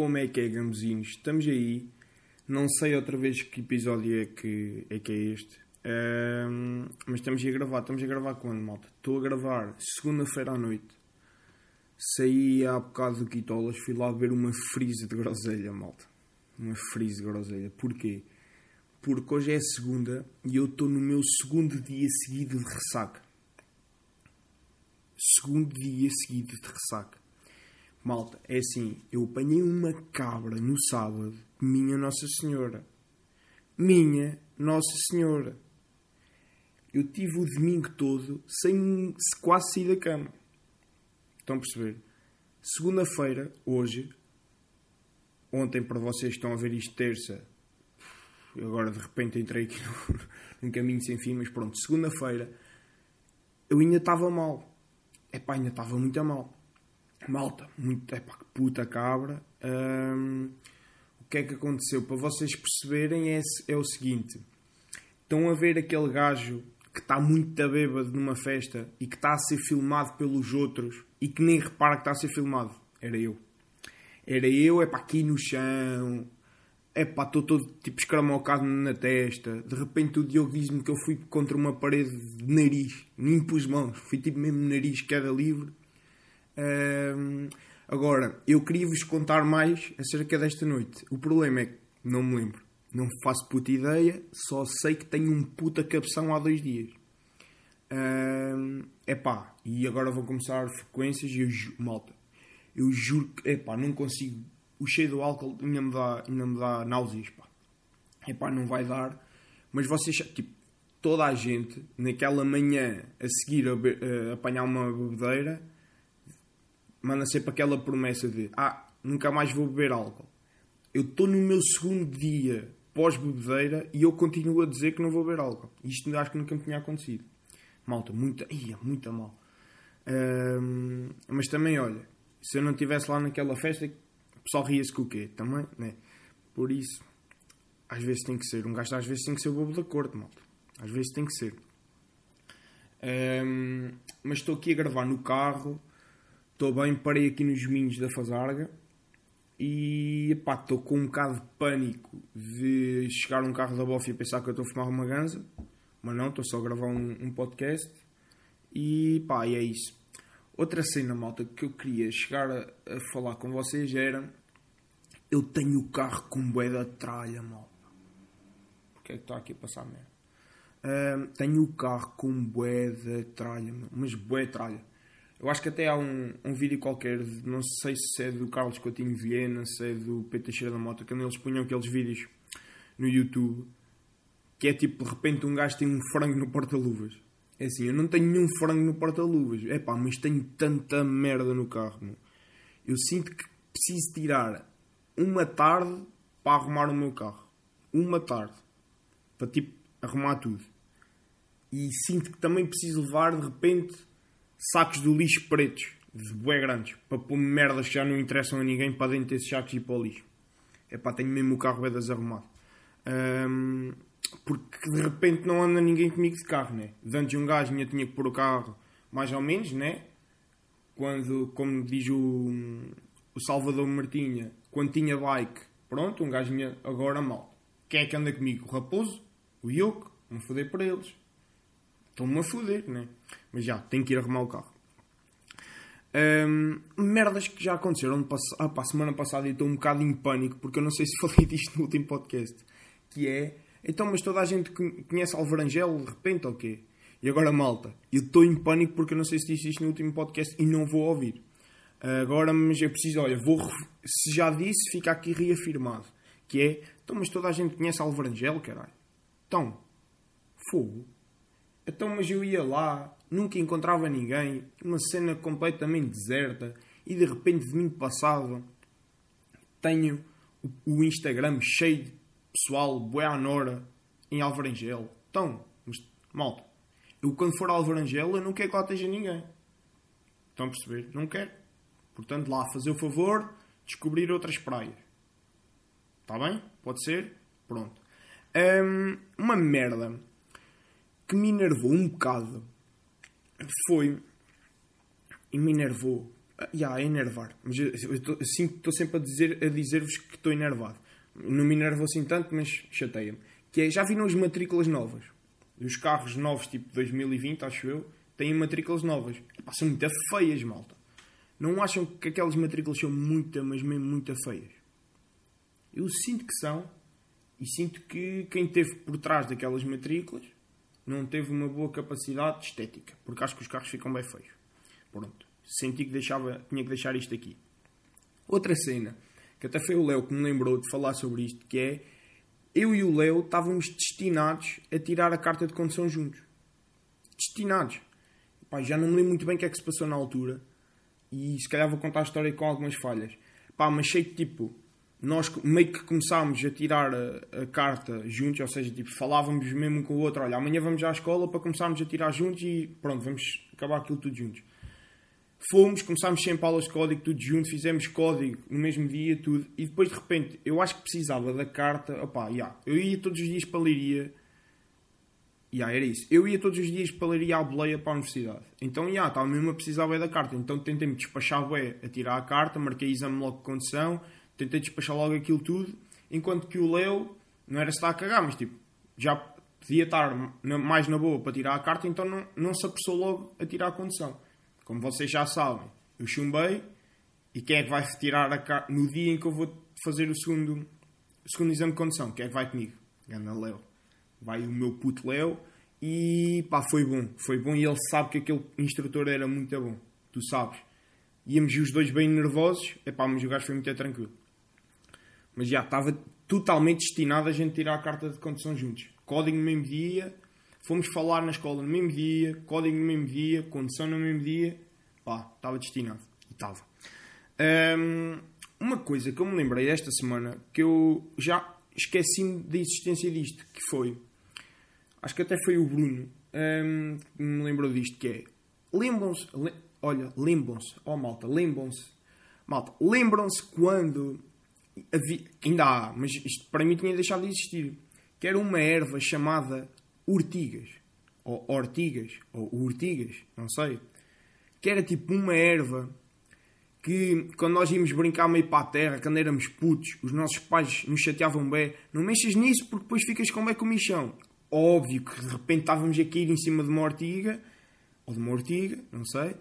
como é que é, gambuzinhos? Estamos aí. Não sei outra vez que episódio é que é, que é este. Ahm, mas estamos a gravar. Estamos a gravar quando, malta? Estou a gravar segunda-feira à noite. Saí há bocado do Quitolas. Fui lá ver uma frise de groselha, malta. Uma frise de groselha. Porquê? Porque hoje é segunda e eu estou no meu segundo dia seguido de ressaca. Segundo dia seguido de ressaca. Malta, é assim, eu apanhei uma cabra no sábado, minha Nossa Senhora. Minha Nossa Senhora. Eu tive o domingo todo sem quase sair da cama. Estão a perceber? Segunda-feira, hoje, ontem para vocês estão a ver isto terça, agora de repente entrei aqui num caminho sem fim, mas pronto, segunda-feira eu ainda estava mal. Epá, ainda estava muito mal. Malta, muito, epá, que puta cabra. Hum, o que é que aconteceu? Para vocês perceberem é, é o seguinte. Estão a ver aquele gajo que está muito bêbado numa festa e que está a ser filmado pelos outros e que nem repara que está a ser filmado. Era eu. Era eu, é para aqui no chão. É pá, estou todo tipo escramocado na testa. De repente o Diogo diz-me que eu fui contra uma parede de nariz. Nem pus mãos. Fui tipo mesmo nariz, queda livre. Agora, eu queria vos contar mais acerca desta noite. O problema é que não me lembro. Não faço puta ideia. Só sei que tenho um puta cabeção há dois dias. É pá, e agora vou começar frequências e eu ju- malta. Eu juro que, é pá, não consigo. O cheiro do álcool ainda me dá, ainda me dá náuseas, pá. É pá, não vai dar. Mas vocês, tipo, toda a gente, naquela manhã a seguir a, a apanhar uma bebedeira, manda sempre aquela promessa de ah, nunca mais vou beber álcool. Eu estou no meu segundo dia pós-bebedeira e eu continuo a dizer que não vou beber álcool. Isto acho que nunca me tinha acontecido. Malta, muita, ia, muito mal. Ahm, mas também, olha, se eu não estivesse lá naquela festa, o pessoal ria-se com o quê? Também, né? Por isso, às vezes tem que ser. Um gajo às vezes tem que ser o bobo da corte, malta. Às vezes tem que ser. Ahm, mas estou aqui a gravar no carro. Estou bem, parei aqui nos minhos da Fazarga. E estou com um bocado de pânico de chegar um carro da Boff e pensar que eu estou a fumar uma ganza. Mas não, estou só a gravar um, um podcast. E pá, e é isso. Outra cena, malta, que eu queria chegar a, a falar com vocês era... Eu tenho o carro com bué da tralha, malta. Porque é que está aqui a passar merda? Ahm, tenho o carro com bué da tralha, mas bué tralha. Eu acho que até há um, um vídeo qualquer, não sei se é do Carlos Coutinho Vilhena, se é do Pedro Teixeira da Mota, quando eles punham aqueles vídeos no YouTube, que é tipo, de repente um gajo tem um frango no porta-luvas. É assim, eu não tenho nenhum frango no porta-luvas. É pá, mas tenho tanta merda no carro, meu. Eu sinto que preciso tirar uma tarde para arrumar o meu carro. Uma tarde. Para tipo, arrumar tudo. E sinto que também preciso levar, de repente, sacos do lixo pretos, de bué grandes, para pôr merdas que já não interessam a ninguém para dentro desses sacos e para o lixo. É pá, tenho mesmo o carro bem desarrumado. Ahm, porque de repente não anda ninguém comigo de carro, né? De Antes um gajo ainda tinha que pôr o carro mais ou menos, né? Quando, como diz o, o Salvador Martinha, quando tinha bike, pronto, um gajo agora mal. Quem é que anda comigo? O Raposo? O Yoko? Vou foder para eles. Estão-me a foder, né? Mas já, tenho que ir arrumar o carro. Hum, merdas que já aconteceram ah, pá, semana passada e estou um bocado em pânico porque eu não sei se falei disto no último podcast. Que é, então, mas toda a gente con- conhece Alvarangel de repente ou quê? E agora, malta, eu estou em pânico porque eu não sei se disse isto no último podcast e não vou ouvir. Agora, mas é preciso, olha, vou, se já disse, fica aqui reafirmado. Que é, então, mas toda a gente conhece Alvarangel, caralho. Então, fogo. Então, mas eu ia lá, nunca encontrava ninguém, uma cena completamente deserta, e de repente, domingo passado, tenho o, Instagram cheio de pessoal, à Nora, em Alvarangel. Então, mas, malta, eu quando for a Alvarangel, eu não quero que lá esteja ninguém. Estão a perceber? Não quero. Portanto, lá fazer o favor, descobrir outras praias. Está bem? Pode ser? Pronto. Hum, uma merda que me enervou um bocado foi. E me enervou. Já, yeah, é enervar. Mas eu, estou sempre a dizer-vos a dizer que estou enervado. Não me enervo assim tanto, mas chateia-me. Que é, já viram as matrículas novas? Os carros novos, tipo 2020, acho eu, têm matrículas novas. São muito feias, malta. Não acham que aquelas matrículas são muito, mas mesmo muito feias? Eu sinto que são. E sinto que quem esteve por trás daquelas matrículas não teve uma boa capacidade estética. Porque acho que os carros ficam bem feios. Pronto. Senti que deixava, tinha que deixar isto aqui. Outra cena, que até foi o Léo que me lembrou de falar sobre isto, que é eu e o Léo estávamos destinados a tirar a carta de condução juntos. Destinados. Pá, já não me lembro muito bem o que é que se passou na altura. E se calhar vou contar a história com algumas falhas. Pá, mas sei que tipo, nós meio que começámos a tirar a, a, carta juntos, ou seja, tipo, falávamos mesmo com o outro, olha, amanhã vamos à escola para começarmos a tirar juntos e pronto, vamos acabar aquilo tudo juntos. Fomos, começámos sempre aulas de código, tudo junto, fizemos código no mesmo dia, tudo, e depois de repente, eu acho que precisava da carta, opá, yeah, eu ia todos os dias para a Leiria, yeah, era isso, eu ia todos os dias para a Leiria à boleia para a universidade, então, yeah, estava mesmo a precisar da carta, então tentei-me despachar bué a tirar a carta, marquei exame logo de condição, tentei despachar logo aquilo tudo, enquanto que o Leo não era se estar a cagar, mas tipo, já podia estar mais na boa para tirar a carta, então não, não se apressou logo a tirar a condição. Como vocês já sabem, eu chumbei e quem é que vai tirar a carta no dia em que eu vou fazer o segundo, o segundo exame de condição? Quem é que vai comigo? Ganda Leo. Vai o meu puto Leo e pá, foi bom, foi bom e ele sabe que aquele instrutor era muito bom, tu sabes. Íamos os dois bem nervosos, é pá, mas o gajo foi muito tranquilo. Mas já estava totalmente destinado a gente tirar a carta de condução juntos. Código no mesmo dia, fomos falar na escola no mesmo dia, código no mesmo dia, condução no mesmo dia. Pá, estava destinado. E estava. Um, uma coisa que eu me lembrei esta semana, que eu já esqueci-me da existência disto, que foi... Acho que até foi o Bruno um, que me lembrou disto, que é... Lembram-se... Le, olha, lembram-se. Oh, malta, lembram-se. Malta, lembram-se quando ainda há, mas isto para mim tinha deixado de existir, que era uma erva chamada urtigas, ou ortigas, ou urtigas, não sei, que era tipo uma erva que quando nós íamos brincar meio para a terra, quando éramos putos, os nossos pais nos chateavam bem, não mexas nisso porque depois ficas com bem comichão. Óbvio que de repente estávamos a cair em cima de uma ortiga, ou de uma ortiga, não sei,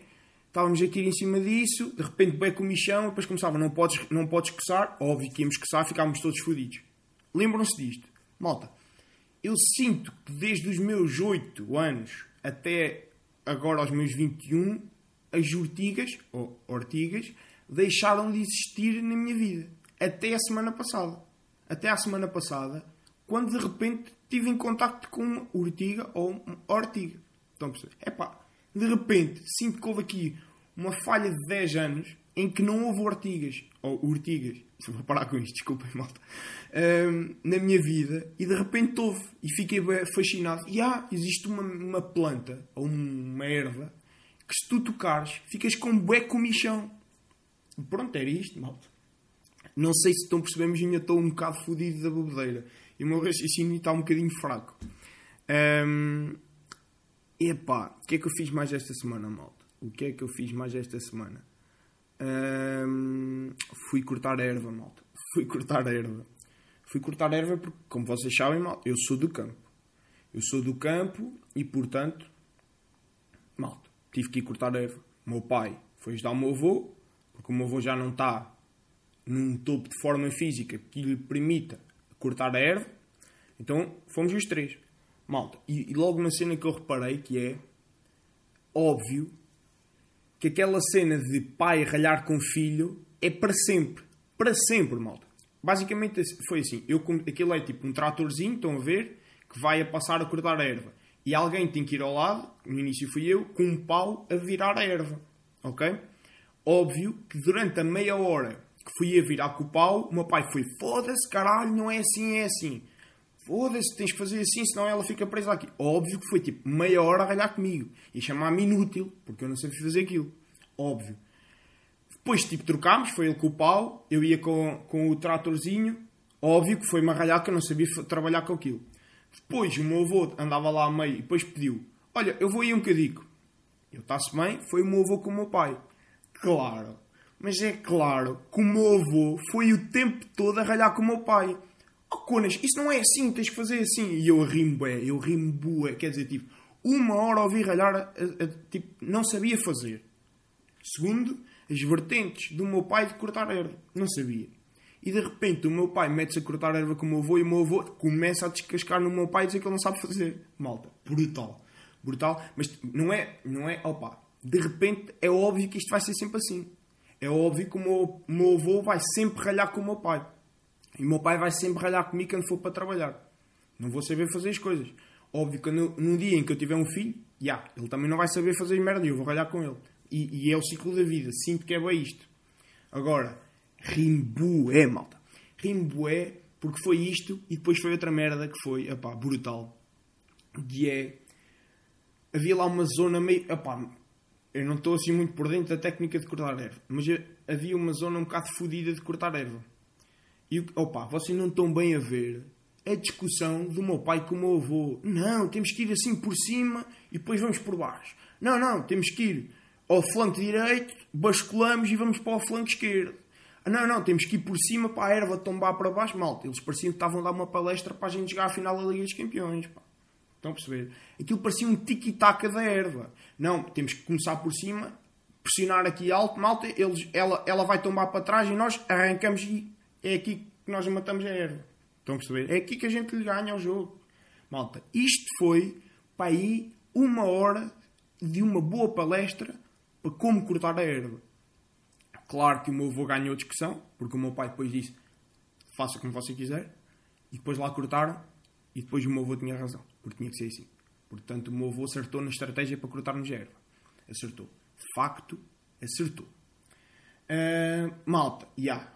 Estávamos aqui em cima disso, de repente bem com o michão, depois começava, não podes, não podes coçar, óbvio que íamos coçar, ficávamos todos fodidos. Lembram-se disto? Malta, eu sinto que desde os meus 8 anos até agora aos meus 21, as urtigas, ou ortigas, deixaram de existir na minha vida. Até a semana passada. Até a semana passada, quando de repente tive em contacto com uma urtiga ou uma ortiga. Estão a perceber? É pá, de repente sinto que houve aqui uma falha de 10 anos em que não houve ortigas, ou urtigas, vou parar com isto, desculpem malta, um, na minha vida e de repente houve e fiquei fascinado. E há, existe uma, uma planta ou uma erva que se tu tocares ficas com bué comichão. Pronto, era isto, malta. Não sei se estão percebendo, mas ainda estou um bocado fodido da bobedeira e o meu raciocínio está um bocadinho fraco. Um, Epá, o que é que eu fiz mais esta semana, malta? O que é que eu fiz mais esta semana? Fui cortar erva, malta. Fui cortar erva. Fui cortar erva porque, como vocês sabem, malta, eu sou do campo. Eu sou do campo e, portanto, malta, tive que ir cortar erva. O meu pai foi ajudar o meu avô, porque o meu avô já não está num topo de forma física que lhe permita cortar a erva. Então, fomos os três. Malta, e, e logo uma cena que eu reparei que é óbvio que aquela cena de pai ralhar com filho é para sempre. Para sempre, malta. Basicamente foi assim. Eu, aquilo é tipo um tratorzinho, estão a ver, que vai a passar a cortar a erva. E alguém tem que ir ao lado, no início fui eu, com um pau a virar a erva. Ok? Óbvio que durante a meia hora que fui a virar com o pau, o meu pai foi: foda-se, caralho, não é assim, é assim foda-se, tens que fazer assim, senão ela fica presa aqui. Óbvio que foi tipo meia hora a ralhar comigo e chamar-me inútil, porque eu não sabia fazer aquilo. Óbvio. Depois, tipo, trocámos, foi ele com o pau, eu ia com, com o tratorzinho. Óbvio que foi-me a ralhar que eu não sabia trabalhar com aquilo. Depois, o meu avô andava lá a meio e depois pediu: Olha, eu vou aí um bocadinho. Eu está-se bem, foi o meu avô com o meu pai. claro, mas é claro que o meu avô foi o tempo todo a ralhar com o meu pai. Conas, isso não é assim, tens que fazer assim. E eu rimo, bué, eu rimo, bué. Quer dizer, tipo, uma hora ouvi ralhar, tipo, não sabia fazer. Segundo, as vertentes do meu pai de cortar erva. Não sabia. E de repente o meu pai mete-se a cortar erva com o meu avô e o meu avô começa a descascar no meu pai e dizer que ele não sabe fazer. Malta, brutal. Brutal. Mas não é, não é, opa, de repente é óbvio que isto vai ser sempre assim. É óbvio que o meu, meu avô vai sempre ralhar com o meu pai. E meu pai vai sempre ralhar comigo quando for para trabalhar. Não vou saber fazer as coisas. Óbvio que no, dia em que eu tiver um filho, yeah, ele também não vai saber fazer merda e eu vou ralhar com ele. E, e, é o ciclo da vida. Sinto que é bem isto. Agora, rimbué, malta. Rimbué, porque foi isto e depois foi outra merda que foi, epá, brutal. Que é... Havia lá uma zona meio... Epá, eu não estou assim muito por dentro da técnica de cortar erva. Mas havia uma zona um bocado fodida de cortar erva. E, opa, vocês não estão bem a ver a discussão do meu pai com o meu avô. Não, temos que ir assim por cima e depois vamos por baixo. Não, não, temos que ir ao flanco direito, basculamos e vamos para o flanco esquerdo. Ah, não, não, temos que ir por cima para a erva tombar para baixo. Malta, eles pareciam que estavam a dar uma palestra para a gente chegar à final da Liga dos Campeões. Pá. Estão a perceber? Aquilo parecia um tiki-taka da erva. Não, temos que começar por cima, pressionar aqui alto, malta, eles, ela, ela vai tombar para trás e nós arrancamos e é aqui que nós matamos a erva. Estão a perceber? É aqui que a gente lhe ganha o jogo. Malta, isto foi para aí uma hora de uma boa palestra para como cortar a erva. Claro que o meu avô ganhou discussão, porque o meu pai depois disse faça como você quiser, e depois lá cortaram, e depois o meu avô tinha razão, porque tinha que ser assim. Portanto, o meu avô acertou na estratégia para cortarmos a erva. Acertou. Facto, acertou. Uh, malta, já. Yeah.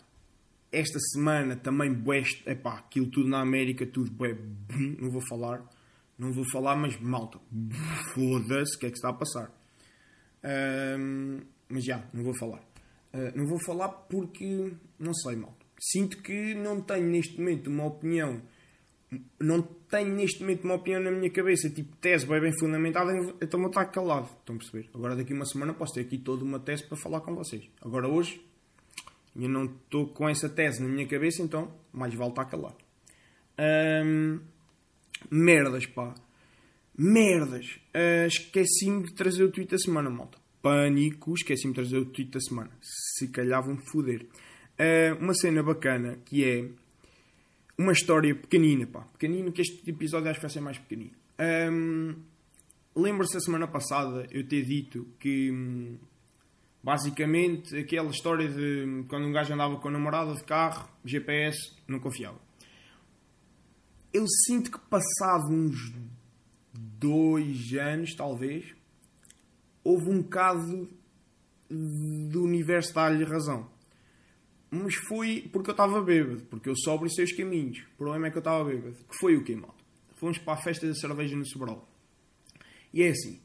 Esta semana também, bué, epá, aquilo tudo na América, tudo bué, não vou falar, não vou falar, mas malta, foda-se, o que é que está a passar? mas já, não vou falar. Uh, não vou falar porque, não sei, mal. Sinto que não tenho neste momento uma opinião. Não tenho neste momento uma opinião na minha cabeça, tipo tese bem, bem fundamentada, então vou estar calado. Estão a perceber? Agora daqui uma semana posso ter aqui toda uma tese para falar com vocês. Agora hoje, eu não estou com essa tese na minha cabeça, então mais vale estar calado. Merdas, pá. Merdas. Uh, esqueci-me de trazer o tweet da semana, malta. Pânico. Esqueci-me de trazer o tweet da semana. Se calhar vão foder. Uh, uma cena bacana que é uma história pequenina, pá. Pequenino, que este episódio acho que vai ser mais pequenino. Um, Lembro-se a semana passada eu ter dito que hum, basicamente aquela história de quando um gajo andava com a namorada de carro, GPS, não confiava. Eu sinto que passado uns dois anos, talvez, houve um caso do universo dar-lhe razão. Mas foi porque eu estava bêbado, porque eu sobro os caminhos. O problema é que eu estava bêbado. Que foi o malta? Fomos para a festa da cerveja no Sobral. E é assim,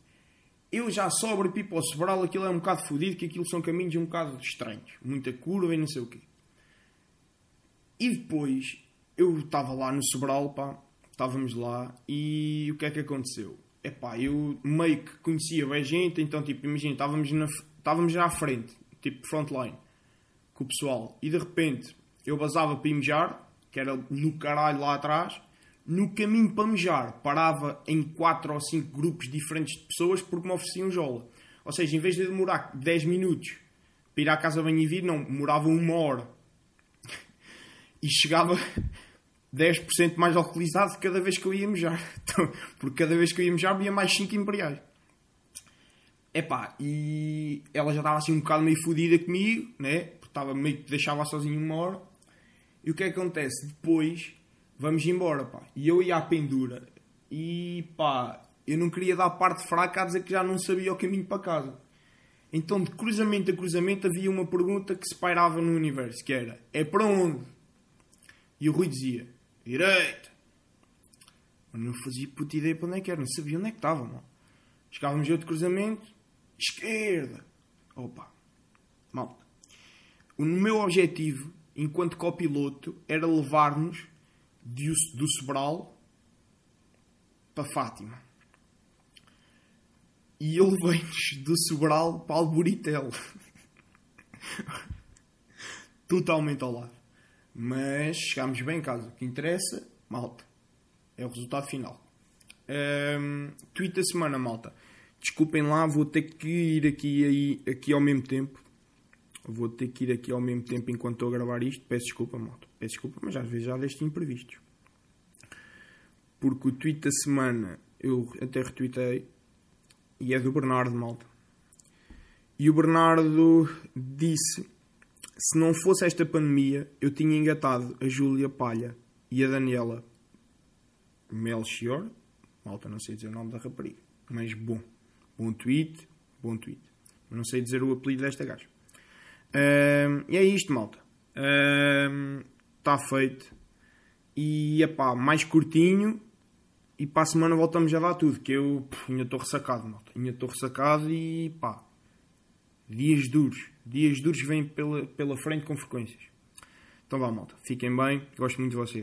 eu já sobro e pipo ao Sobral, aquilo é um bocado fodido, que aquilo são caminhos um bocado estranhos. Muita curva e não sei o quê. E depois, eu estava lá no Sobral, pá, estávamos lá e o que é que aconteceu? Epá, eu meio que conhecia bem gente, então tipo, imagina, estávamos, na, estávamos já à frente, tipo frontline, com o pessoal, e de repente eu basava para ir mejar, que era no caralho lá atrás, no caminho para mejar parava em 4 ou 5 grupos diferentes de pessoas porque me ofereciam jola. Ou seja, em vez de demorar 10 minutos para ir à casa bem e vir, não, demorava uma hora. E chegava 10% mais alcoolizado cada vez que eu ia mejar. Então, porque cada vez que eu ia mejar, havia mais 5 imperiais. Epá, e ela já estava assim um bocado meio fodida comigo, né? Porque estava meio que deixava sozinho uma hora. E o que é que acontece? Depois, vamos embora, pá. E eu ia à pendura. E pá, eu não queria dar parte fraca a dizer que já não sabia o caminho para casa. Então, de cruzamento a cruzamento, havia uma pergunta que se pairava no universo, que era, é para onde? E o Rui dizia, direita. Eu não fazia puta ideia para onde é que era, não sabia onde é que estava, mano. Chegávamos outro cruzamento, esquerda. Opa, malta. O meu objetivo, enquanto copiloto, era levar-nos do Sobral para Fátima. E eu levei-nos do Sobral para Alboritel. Totalmente ao lado. Mas chegámos bem em casa. O que interessa, malta, é o resultado final. Um, tweet da semana, malta. Desculpem lá, vou ter que ir aqui, aí, aqui ao mesmo tempo. Vou ter que ir aqui ao mesmo tempo enquanto estou a gravar isto. Peço desculpa, malta. Peço desculpa, mas às vezes já deste imprevistos. Porque o tweet da semana eu até retuitei e é do Bernardo, malta. E o Bernardo disse: se não fosse esta pandemia, eu tinha engatado a Júlia Palha e a Daniela Melchior. Malta, não sei dizer o nome da rapariga, mas bom. Bom tweet, bom tweet. Não sei dizer o apelido desta gaja. Um, e é isto, malta. Está um, feito. E, epá, mais curtinho. E para a semana voltamos a dar tudo. Que eu pff, ainda estou ressacado, malta. Ainda estou ressacado e, pá. Dias duros. Dias duros vêm pela, pela frente com frequências. Então vá, malta. Fiquem bem. Gosto muito de vocês.